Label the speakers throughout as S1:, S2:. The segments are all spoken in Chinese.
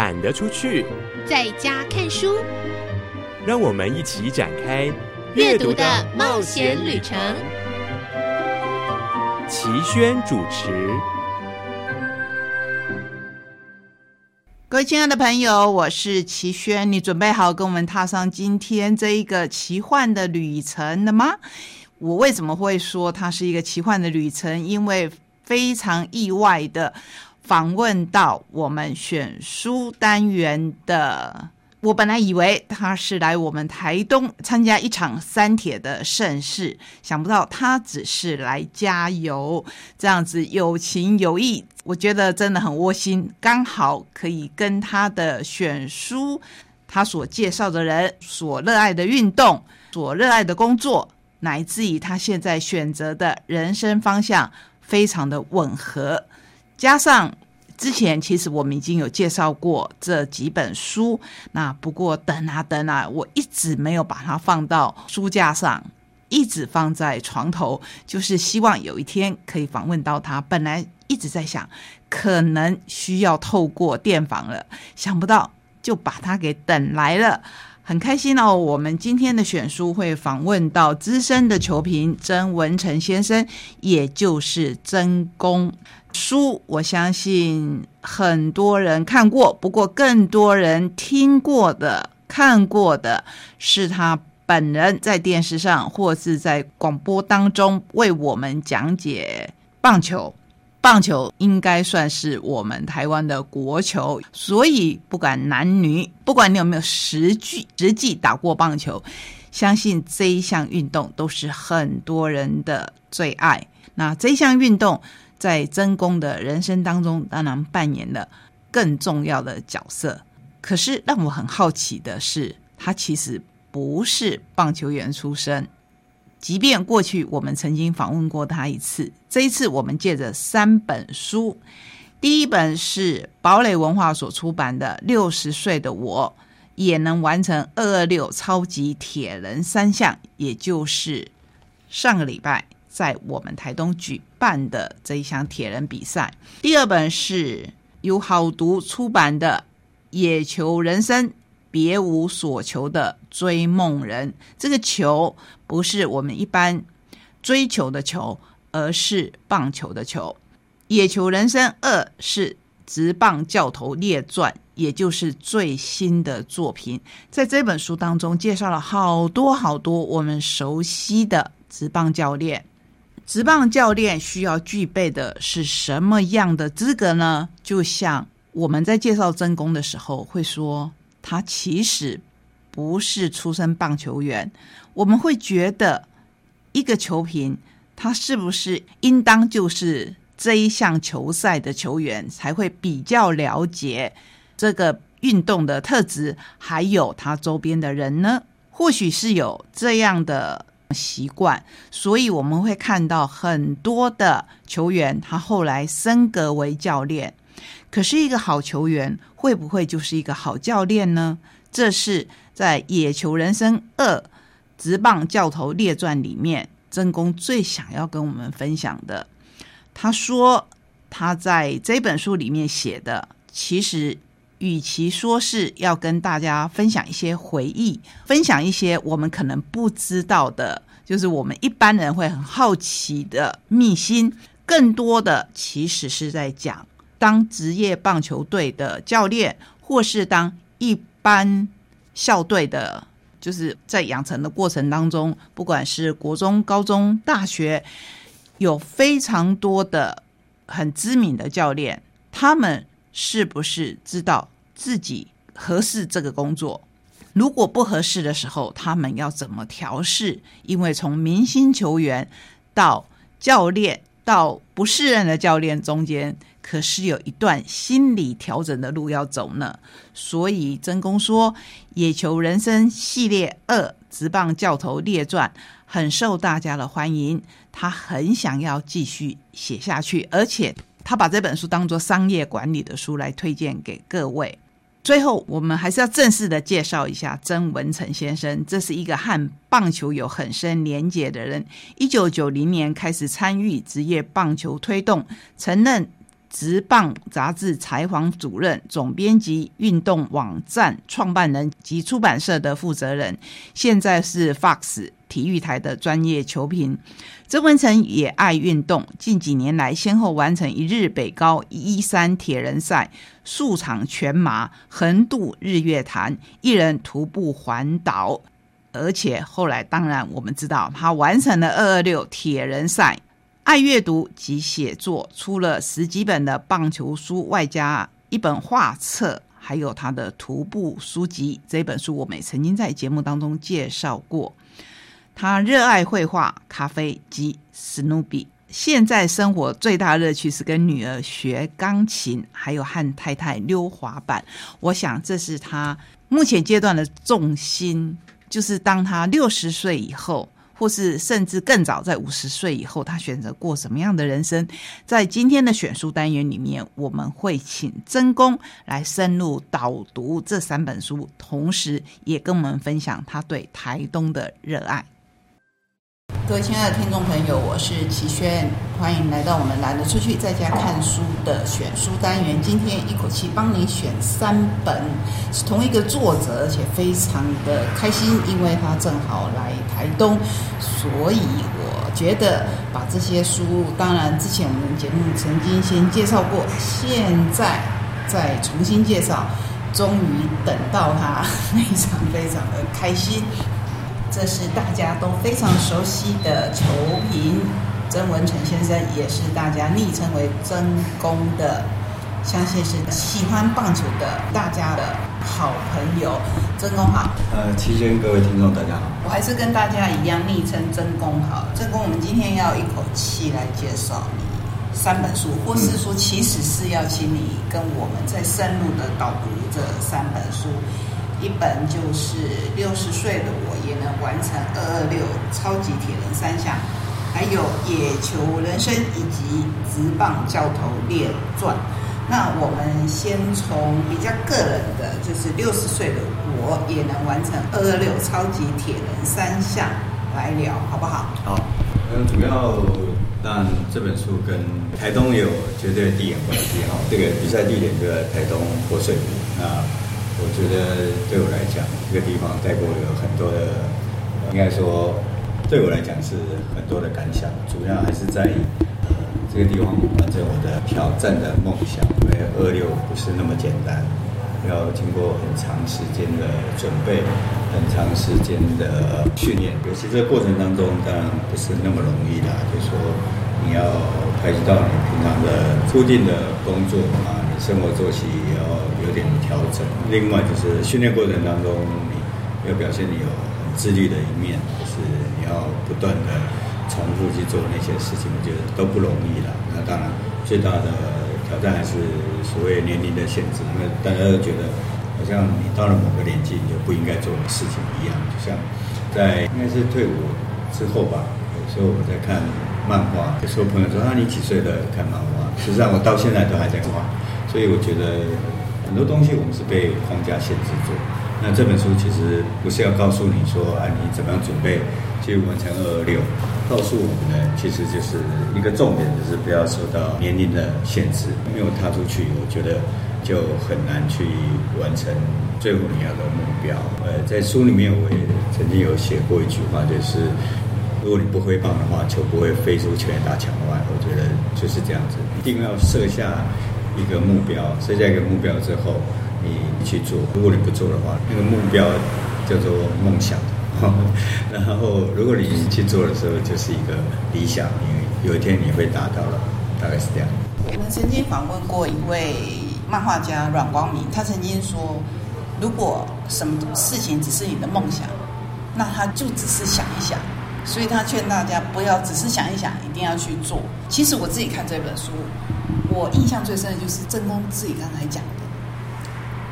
S1: 懒得出去，
S2: 在家看书。
S1: 让我们一起展开
S2: 阅读的冒险旅程。
S1: 齐轩主持。
S3: 各位亲爱的朋友，我是齐轩，你准备好跟我们踏上今天这一个奇幻的旅程了吗？我为什么会说它是一个奇幻的旅程？因为非常意外的访问到我们选书单元的。我本来以为他是来我们台东参加一场三铁的盛事，想不到他只是来加油，这样子有情有义，我觉得真的很窝心。刚好可以跟他的选书，他所介绍的人，所热爱的运动，所热爱的工作，乃至于他现在选择的人生方向，非常的吻合，加上。之前其实我们已经有介绍过这几本书，那不过等啊等啊，我一直没有把它放到书架上，一直放在床头，就是希望有一天可以访问到他。本来一直在想，可能需要透过电访了，想不到就把他给等来了，很开心哦。我们今天的选书会访问到资深的球评曾文成先生，也就是曾公。书我相信很多人看过，不过更多人听过的、看过的是他本人在电视上或是在广播当中为我们讲解棒球。棒球应该算是我们台湾的国球，所以不管男女，不管你有没有实际实际打过棒球，相信这一项运动都是很多人的最爱。那这项运动。在曾公的人生当中，当然扮演了更重要的角色。可是让我很好奇的是，他其实不是棒球员出身。即便过去我们曾经访问过他一次，这一次我们借着三本书，第一本是堡垒文化所出版的《六十岁的我也能完成二二六超级铁人三项》，也就是上个礼拜。在我们台东举办的这一项铁人比赛。第二本是由好读出版的《野球人生，别无所求的追梦人》。这个球不是我们一般追求的球，而是棒球的球。《野球人生二》是直棒教头列传，也就是最新的作品。在这本书当中，介绍了好多好多我们熟悉的直棒教练。职棒教练需要具备的是什么样的资格呢？就像我们在介绍真功的时候会说，他其实不是出身棒球员。我们会觉得一个球评，他是不是应当就是这一项球赛的球员，才会比较了解这个运动的特质，还有他周边的人呢？或许是有这样的。习惯，所以我们会看到很多的球员，他后来升格为教练。可是，一个好球员会不会就是一个好教练呢？这是在《野球人生二直棒教头列传》里面，真公最想要跟我们分享的。他说，他在这本书里面写的，其实与其说是要跟大家分享一些回忆，分享一些我们可能不知道的。就是我们一般人会很好奇的秘辛，更多的其实是在讲当职业棒球队的教练，或是当一般校队的，就是在养成的过程当中，不管是国中、高中、大学，有非常多的很知名的教练，他们是不是知道自己合适这个工作？如果不合适的时候，他们要怎么调试？因为从明星球员到教练到不适任的教练中间，可是有一段心理调整的路要走呢。所以真公说《野球人生系列二直棒教头列传》很受大家的欢迎，他很想要继续写下去，而且他把这本书当做商业管理的书来推荐给各位。最后，我们还是要正式的介绍一下曾文成先生。这是一个和棒球有很深连结的人。一九九零年开始参与职业棒球推动，曾任职棒杂志采访主任、总编辑、运动网站创办人及出版社的负责人，现在是 Fox 体育台的专业球评。曾文成也爱运动，近几年来先后完成一日北高一三铁人赛、数场全马、横渡日月潭、一人徒步环岛，而且后来当然我们知道他完成了二二六铁人赛。爱阅读及写作，出了十几本的棒球书，外加一本画册，还有他的徒步书籍。这本书我们也曾经在节目当中介绍过。他热爱绘画、咖啡及史努比。现在生活最大乐趣是跟女儿学钢琴，还有和太太溜滑板。我想这是他目前阶段的重心，就是当他六十岁以后。或是甚至更早，在五十岁以后，他选择过什么样的人生？在今天的选书单元里面，我们会请曾公来深入导读这三本书，同时也跟我们分享他对台东的热爱。各位亲爱的听众朋友，我是齐轩，欢迎来到我们懒得出去在家看书的选书单元。今天一口气帮你选三本，是同一个作者，而且非常的开心，因为他正好来台东，所以我觉得把这些书，当然之前我们节目曾经先介绍过，现在再重新介绍，终于等到他，非常非常的开心。这是大家都非常熟悉的球评曾文成先生，也是大家昵称为“曾公”的，相信是喜欢棒球的大家的好朋友。曾公好，
S4: 呃，期间各位听众大家好，
S3: 我还是跟大家一样昵称曾公好。曾公，我们今天要一口气来介绍你三本书，或是说其实是要请你跟我们再深入的导读这三本书。一本就是六十岁的我也能完成二二六超级铁人三项，还有野球人生以及直棒教头列传。那我们先从比较个人的，就是六十岁的我也能完成二二六超级铁人三项来聊，好不好？
S4: 好，嗯，主要当然这本书跟台东有绝对地缘关系哈，这个比赛地点就在台东活水湖那。我觉得对我来讲，这个地方带给我有很多的，应该说对我来讲是很多的感想。主要还是在呃这个地方完成我的挑战的梦想。因为二六不是那么简单，要经过很长时间的准备，很长时间的训练。尤其这个过程当中，当然不是那么容易的，就说你要开始到你平常的固定的工作啊。生活作息要有点调整，另外就是训练过程当中，你要表现你有很自律的一面，就是你要不断的重复去做那些事情，我觉得都不容易了。那当然最大的挑战还是所谓年龄的限制，因为大家都觉得好像你到了某个年纪，你就不应该做的事情一样。就像在应该是退伍之后吧，有时候我在看漫画，有时候朋友说啊你几岁了看漫画？实际上我到现在都还在画。所以我觉得很多东西我们是被框架限制住。那这本书其实不是要告诉你说啊，你怎么样准备去完成二二六？告诉我们呢，其实就是一个重点，就是不要受到年龄的限制。没有踏出去，我觉得就很难去完成最后你要的目标。呃，在书里面我也曾经有写过一句话，就是如果你不挥棒的话，球不会飞出全大墙外。我觉得就是这样子，一定要设下。一个目标，设下一个目标之后，你去做。如果你不做的话，那个目标叫做梦想。然后，如果你去做的时候，就是一个理想，你有一天你会达到了，大概是这样。
S3: 我们曾经访问过一位漫画家阮光明，他曾经说，如果什么事情只是你的梦想，那他就只是想一想。所以他劝大家不要只是想一想，一定要去做。其实我自己看这本书。我印象最深的就是正宫自己刚才讲的，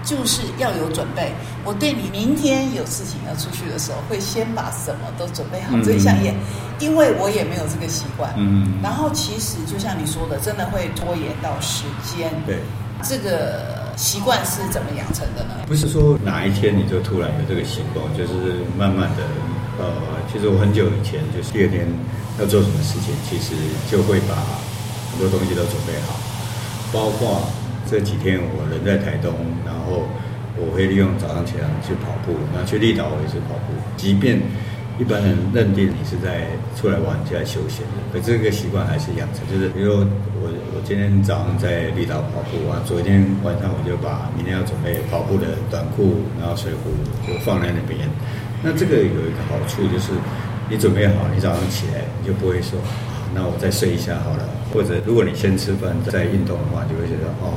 S3: 就是要有准备。我对你明天有事情要出去的时候，会先把什么都准备好。这项也，因为我也没有这个习惯。嗯。然后其实就像你说的，真的会拖延到时间。
S4: 对。
S3: 这个习惯是怎么养成的呢？
S4: 不是说哪一天你就突然有这个习惯，就是慢慢的。呃，其实我很久以前就是第二天要做什么事情，其实就会把很多东西都准备好。包括这几天我人在台东，然后我会利用早上起来去跑步，然后去立岛我也是跑步。即便一般人认定你是在出来玩、就来休闲的，可这个习惯还是养成。就是比如我我今天早上在立岛跑步啊，昨天晚上我就把明天要准备跑步的短裤，然后水壶就放在那边。那这个有一个好处就是，你准备好，你早上起来你就不会说，那我再睡一下好了。或者如果你先吃饭再运动的话，就会觉得哦，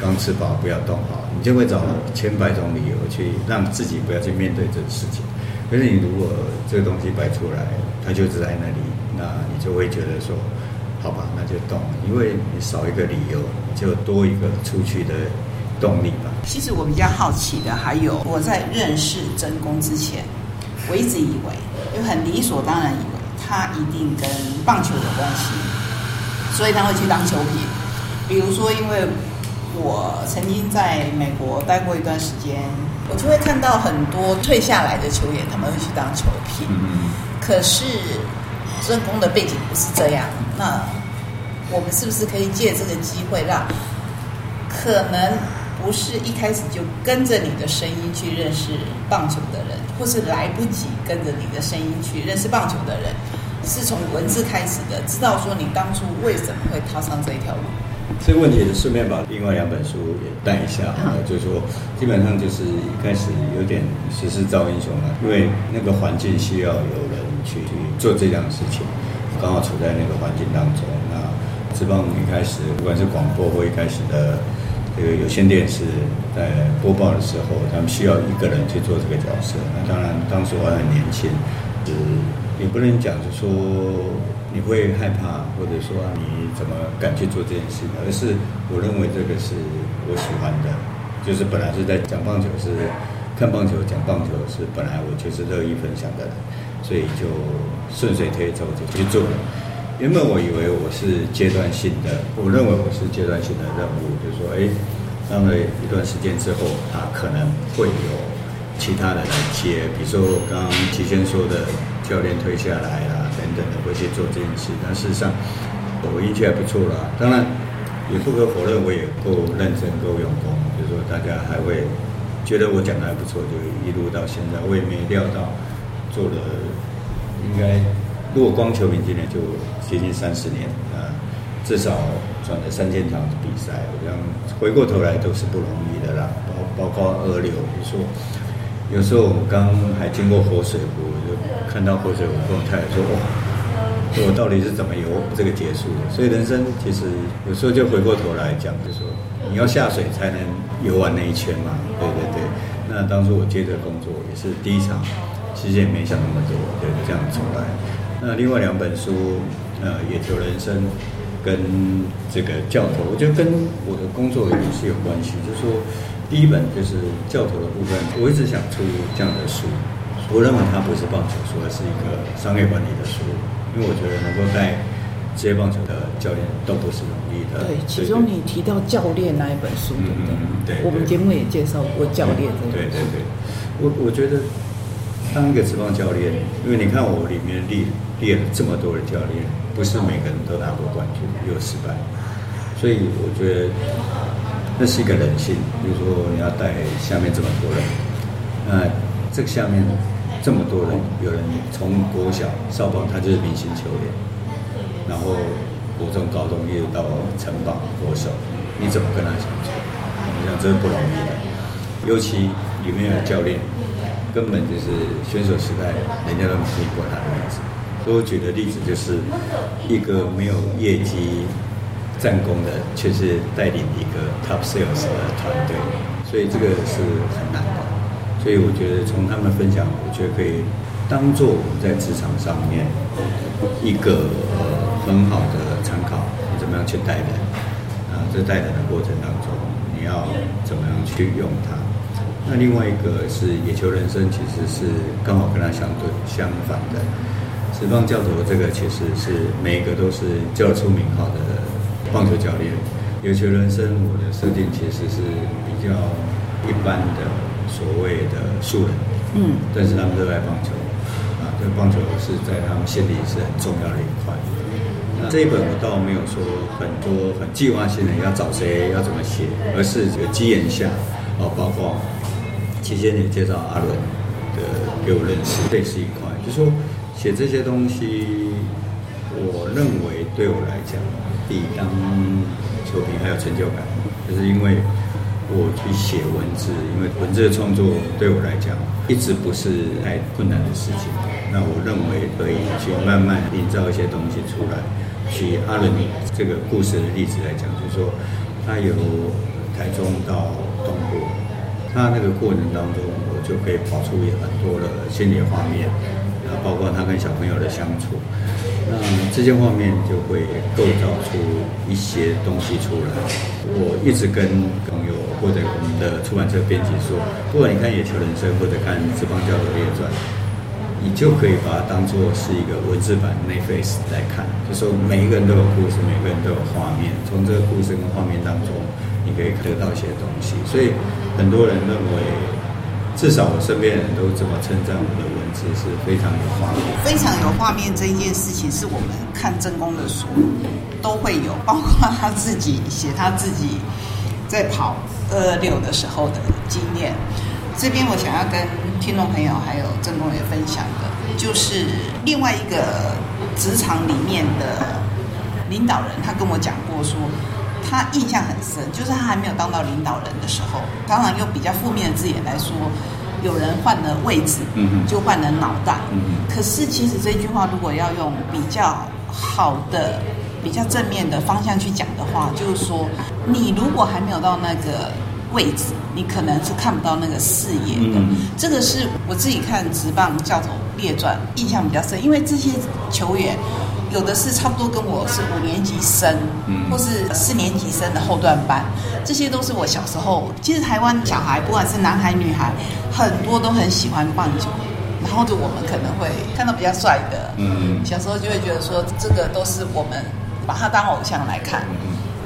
S4: 刚吃饱不要动好，你就会找千百种理由去让自己不要去面对这个事情。可是你如果这个东西摆出来，它就只在那里，那你就会觉得说，好吧，那就动，因为你少一个理由，就多一个出去的动力吧。
S3: 其实我比较好奇的还有，我在认识真功之前，我一直以为，就很理所当然他一定跟棒球有关系，所以他会去当球评。比如说，因为我曾经在美国待过一段时间。我就会看到很多退下来的球员，他们会去当球评。嗯可是正宫的背景不是这样，那我们是不是可以借这个机会，让可能不是一开始就跟着你的声音去认识棒球的人，或是来不及跟着你的声音去认识棒球的人，是从文字开始的，知道说你当初为什么会踏上这一条路？
S4: 这个问题顺便把另外两本书也带一下啊，就是说，基本上就是一开始有点时势造英雄了，因为那个环境需要有人去去做这样的事情，刚好处在那个环境当中。那职棒一开始，不管是广播或一开始的这个有线电视在播报的时候，他们需要一个人去做这个角色。那当然，当时我还很年轻，是也不能讲，就说。你会害怕，或者说你怎么敢去做这件事？而是我认为这个是我喜欢的，就是本来是在讲棒球，是看棒球讲棒球，是本来我就是乐意分享的，所以就顺水推舟就去做了。原本我以为我是阶段性的，我认为我是阶段性的任务，就是说，哎，当了一段时间之后，啊，可能会有其他的来接，比如说刚刚提前说的教练退下来啊。等等的会去做这件事，但事实上我运气还不错啦。当然也不可否认，我也够认真、够用功。就是说，大家还会觉得我讲的还不错，就一路到现在。我也没料到做了，应该如果光球评今年就接近三十年啊，至少转了三千场比赛。我想回过头来都是不容易的啦，包包括二流，你说。有时候我刚还经过活水湖，就看到活水湖，跟我太太说：“哇，我到底是怎么游这个结束的？”所以人生其实有时候就回过头来讲，就说你要下水才能游完那一圈嘛。对对对。那当初我接这个工作也是第一场，其实也没想那么多，对，这样出来。那另外两本书，呃，《野球人生》跟这个《教头》，我觉得跟我的工作也是有关系，就是说。第一本就是教头的部分，我一直想出这样的书。我认为它不是棒球书，而是一个商业管理的书。因为我觉得能够带职业棒球的教练都不是容易的。
S3: 对，其中你提到教练那一本书，对不对？对。我们节目也介绍过教练。
S4: 对对对。我我觉得当一个职棒教练，因为你看我里面列列了这么多的教练，不是每个人都拿过冠军，也有失败。所以我觉得。那是一个人性，比如说你要带下面这么多人，那这个下面这么多人，有人从国小少棒他就是明星球员，然后国中、高中一直到城棒、国手，你怎么跟他相处？我想这是不容易的，尤其里面有教练，根本就是选手时代人家都没听过他的名字。所以我举的例子就是一个没有业绩。战功的却是带领一个 top sales 的团队，所以这个是很难的。所以我觉得从他们分享，我觉得可以当做我们在职场上面一个很好的参考。怎么样去带人？啊，在带人的过程当中，你要怎么样去用它？那另外一个是野球人生，其实是刚好跟他相对相反的。十方教头这个其实是每一个都是叫出名号的。棒球教练，有球人生，我的设定其实是比较一般的，所谓的素人。嗯，但是他们热爱棒球，啊，对棒球是在他们心里是很重要的一块。那那这一本我倒没有说很多很计划性的要找谁要怎么写，而是这个机缘下哦，包括期间也介绍阿伦的给我认识，这也是一块，就说写这些东西，我认为对我来讲，比当球评还有成就感，就是因为。我去写文字，因为文字的创作对我来讲一直不是太困难的事情。那我认为可以去慢慢营造一些东西出来。举阿伦这个故事的例子来讲，就是说他由台中到东部，他那个过程当中，我就可以跑出很多的心理画面，啊，包括他跟小朋友的相处。那这些画面就会构造出一些东西出来。我一直跟朋友或者我们的出版社编辑说，不管你看《野球人生》或者看《职棒教头列传》，你就可以把它当做是一个文字版 n e t f a c e 来看。就说每一个人都有故事，每个人都有画面，从这个故事跟画面当中，你可以得到一些东西。所以很多人认为。至少我身边人都这么称赞我的文字是非常有画面，
S3: 非常有画面。这一件事情是我们看正宫的书都会有，包括他自己写他自己在跑二六的时候的经验。这边我想要跟听众朋友还有正宫也分享的，就是另外一个职场里面的领导人，他跟我讲过说。他印象很深，就是他还没有当到领导人的时候，当然用比较负面的字眼来说，有人换了位置，就换了脑袋。可是其实这句话如果要用比较好的、比较正面的方向去讲的话，就是说，你如果还没有到那个位置，你可能是看不到那个视野的。这个是我自己看《直棒教头列传》印象比较深，因为这些球员。有的是差不多跟我是五年级生，或是四年级生的后段班，这些都是我小时候。其实台湾小孩不管是男孩女孩，很多都很喜欢棒球，然后就我们可能会看到比较帅的，嗯，小时候就会觉得说这个都是我们把他当偶像来看。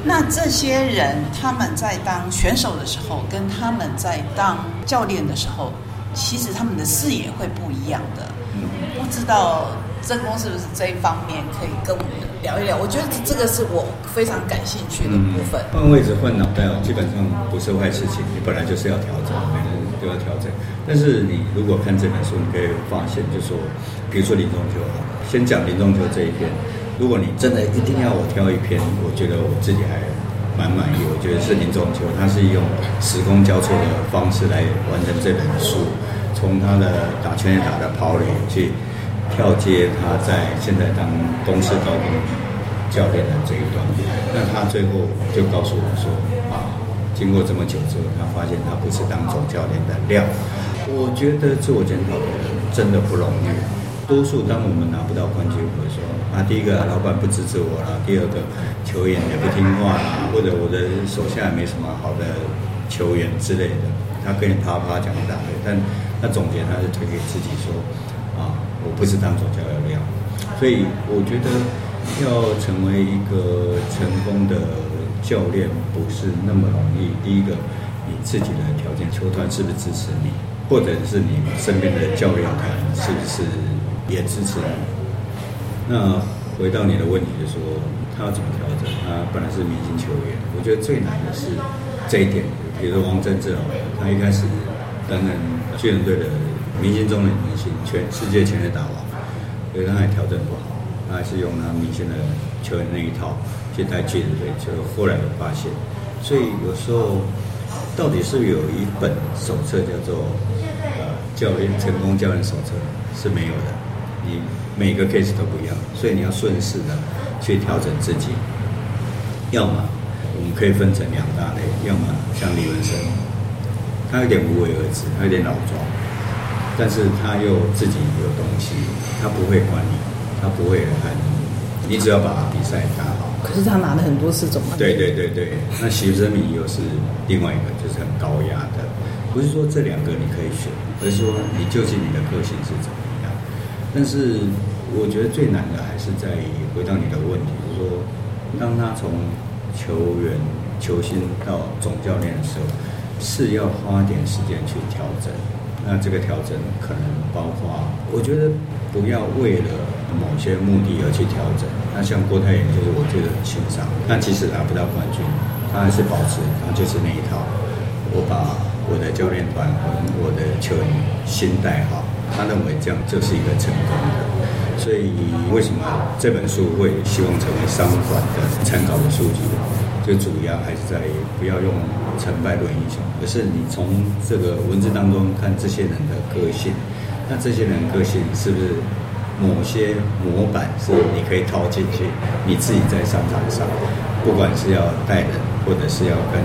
S3: 那这些人他们在当选手的时候，跟他们在当教练的时候，其实他们的视野会不一样的。不知道。正宫是不是这一方面可以跟我们聊一聊？我觉得这个是我非常感兴趣的部分。
S4: 换位置、换脑袋哦，基本上不是坏事情。你本来就是要调整，每个人都要调整。但是你如果看这本书，你可以发现，就说，比如说林中秋，先讲林中秋这一篇。如果你真的一定要我挑一篇，我觉得我自己还蛮满意。我觉得是林中秋，他是用时空交错的方式来完成这本书，从他的打拳也打的跑垒去。跳接他在现在当公司高中教练的这一段，那他最后就告诉我说啊，经过这么久之后，他发现他不是当总教练的料。我觉得自我检讨的人真的不容易。多数当我们拿不到冠军，或者说啊，第一个老板不支持我了，第二个球员也不听话啦，或者我的手下也没什么好的球员之类的，他跟你啪啪讲一大堆，但他总结他是推给自己说。我不是当总教练，所以我觉得要成为一个成功的教练不是那么容易。第一个，你自己的条件，球团是不是支持你，或者是你身边的教练团是不是也支持你？那回到你的问题，就说他要怎么调整？他本来是明星球员，我觉得最难的是这一点。比如说王贞治，他一开始担任巨人队的。明星中的明星，全世界全垒打王，所以他还调整不好，他还是用他明星的球员那一套去带巨人队，就后来发现，所以有时候到底是有一本手册叫做呃教练成功教练手册是没有的，你每个 case 都不一样，所以你要顺势的去调整自己，要么我们可以分成两大类，要么像李文生，他有点无为而治，他有点老庄。但是他又自己有东西，他不会管你，他不会看你，你只要把比赛打好。
S3: 可是他拿了很多次总冠军
S4: 对对对对，那徐生米又是另外一个，就是很高压的。不是说这两个你可以选，而是说你究竟你的个性是怎么样。但是我觉得最难的还是在于回到你的问题，就是说，当他从球员、球星到总教练的时候，是要花点时间去调整。那这个调整可能包括，我觉得不要为了某些目的而去调整。那像郭泰源就是我觉得很欣赏，那即使拿不到冠军，他还是保持他就是那一套，我把我的教练团和我的球员心带好，他认为这样就是一个成功的。所以为什么这本书会希望成为商管的参考的书籍？就主要还是在于不要用成败论英雄，可是你从这个文字当中看这些人的个性。那这些人个性是不是某些模板是你可以套进去？你自己在商场上，不管是要带人，或者是要跟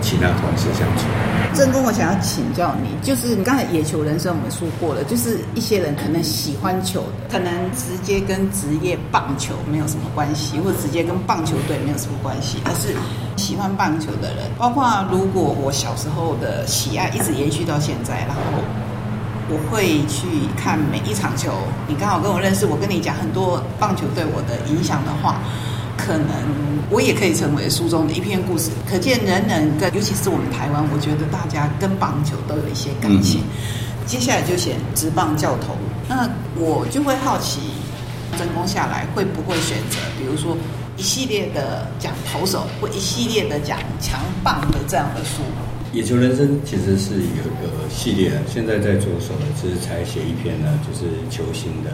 S4: 其他同事相处。
S3: 郑公，我想要请教你，就是你刚才野球人生我们说过了，就是一些人可能喜欢球的，可能直接跟职业棒球没有什么关系，或者直接跟棒球队没有什么关系，而是喜欢棒球的人。包括如果我小时候的喜爱一直延续到现在，然后我会去看每一场球。你刚好跟我认识，我跟你讲很多棒球对我的影响的话。可能我也可以成为书中的一篇故事。可见人人跟，尤其是我们台湾，我觉得大家跟棒球都有一些感情。接下来就选直棒教头，那我就会好奇，真功下来会不会选择，比如说一系列的讲投手，或一系列的讲强棒的这样的书。
S4: 野球人生其实是有一个系列，现在在着手的只是才写一篇呢，就是球星的。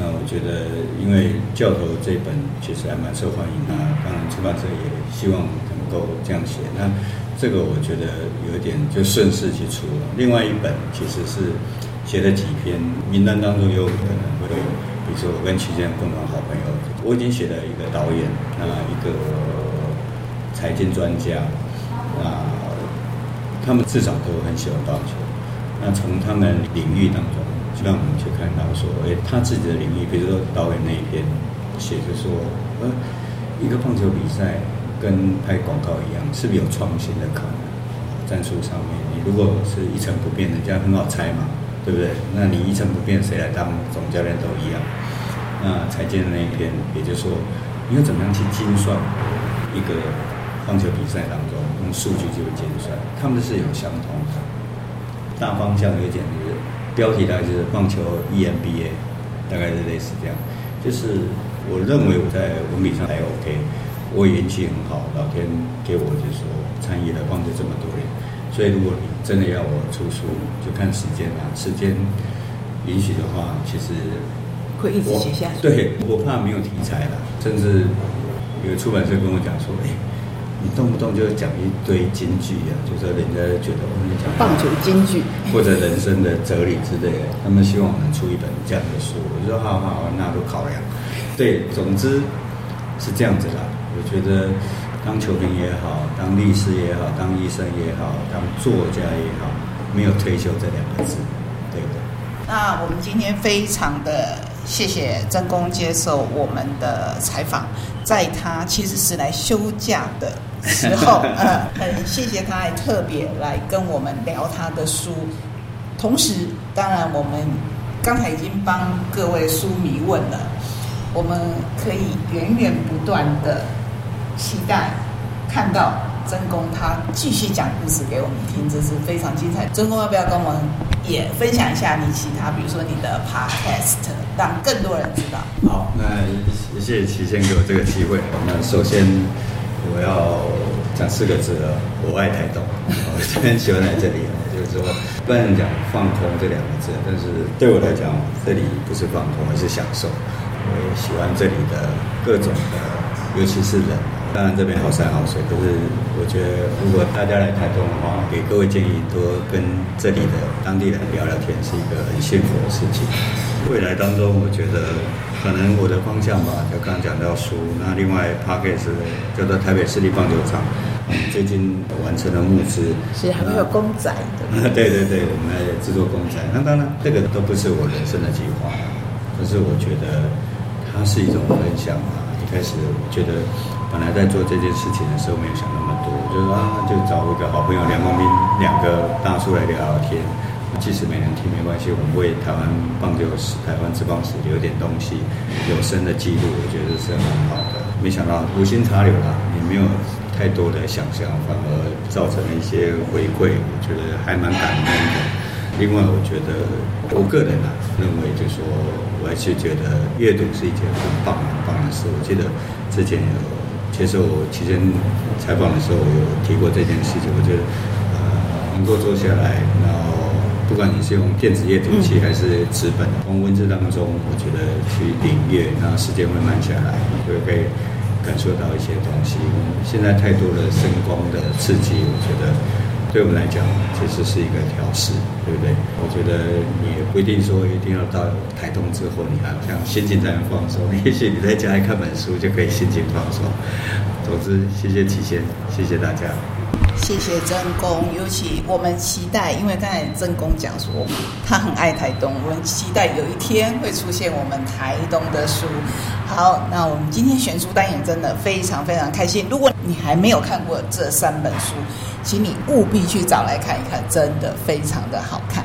S4: 那我觉得，因为教头这本其实还蛮受欢迎的，当然出版社也希望能够这样写。那这个我觉得有一点就顺势去出了。另外一本其实是写了几篇，名单当中有可能会，比如说我跟曲健共同好朋友，我已经写了一个导演，那一个财经专家，那他们至少都很喜欢棒球。那从他们领域当中。就让我们去看到说，哎，他自己的领域，比如说导演那一篇写着说，呃，一个棒球比赛跟拍广告一样，是不是有创新的可能？战术上面，你如果是一成不变，人家很好猜嘛，对不对？那你一成不变，谁来当总教练都一样。那财经的那一篇，也就是说，你要怎么样去精算一个棒球比赛当中用数据去精算？他们是有相同的大方向有点。标题大概就是棒球 EMBA，大概是类似这样。就是我认为我在文笔上还 OK，我运气很好，老天给我就是说参与了棒球这么多年。所以如果你真的要我出书，就看时间啦。时间允许的话，其实
S3: 会一直写下去。
S4: 对，我怕没有题材了，甚至有出版社跟我讲说，哎。你动不动就讲一堆金句啊，就说人家觉得我们讲
S3: 棒球金句，
S4: 或者人生的哲理之类的，他们希望我们出一本这样的书。我说好好，那都考量。对，总之是这样子啦。我觉得当球评也好，当律师也好，当医生也好，当作家也好，没有退休这两个字，对的。
S3: 那我们今天非常的谢谢曾公接受我们的采访，在他其实是来休假的。时候，呃，很谢谢他，还特别来跟我们聊他的书。同时，当然我们刚才已经帮各位书迷问了，我们可以源源不断的期待看到真公他继续讲故事给我们听，这是非常精彩。真公要不要跟我们也分享一下你其他，比如说你的 podcast，让更多人知道？
S4: 好，那谢谢齐先给我这个机会。那首先。我要讲四个字了，我爱台东，我今天喜欢来这里。就是说，不能讲放空这两个字，但是对我来讲，这里不是放空，而是享受。我也喜欢这里的各种的，尤其是人。当然这边好山好水，可是我觉得如果大家来台东的话，给各位建议多跟这里的当地人聊聊天，是一个很幸福的事情。未来当中，我觉得。可能我的方向吧，就刚刚讲到书，那另外 p a r k e s 叫做台北市立棒球场，最近完成了募资，
S3: 是还没有公仔的。
S4: 对对对，我们来制作公仔。那当然，这个都不是我人生的计划，可是我觉得它是一种分享啊。一开始我觉得本来在做这件事情的时候没有想那么多，就是啊，就找一个好朋友梁光斌两个大叔来聊聊天。即使没人听没关系，我们为台湾棒球史、台湾职棒史留点东西，有声的记录，我觉得是很好的。没想到无心插柳啦，也没有太多的想象，反而造成了一些回馈，我觉得还蛮感恩的。另外，我觉得我个人啊认为，就是说，我还是觉得阅读是一件很棒很棒的事。我记得之前有接受期间采访的时候有提过这件事情。我觉得呃，能够坐下来，然后不管你是用电子阅读器还是纸本，从文字当中，我觉得去领略，然后时间会慢下来，就可以感受到一些东西。现在太多的声光的刺激，我觉得。对我们来讲，其实是一个调试，对不对？我觉得你也不一定说一定要到台东之后，你好像心情才能放松。也许你在家里看本书就可以心情放松。总之，谢谢启先，谢谢大家。
S3: 谢谢曾公，尤其我们期待，因为刚才曾公讲说他很爱台东，我们期待有一天会出现我们台东的书。好，那我们今天选书单也真的非常非常开心。如果你还没有看过这三本书，请你务必去找来看一看，真的非常的好看。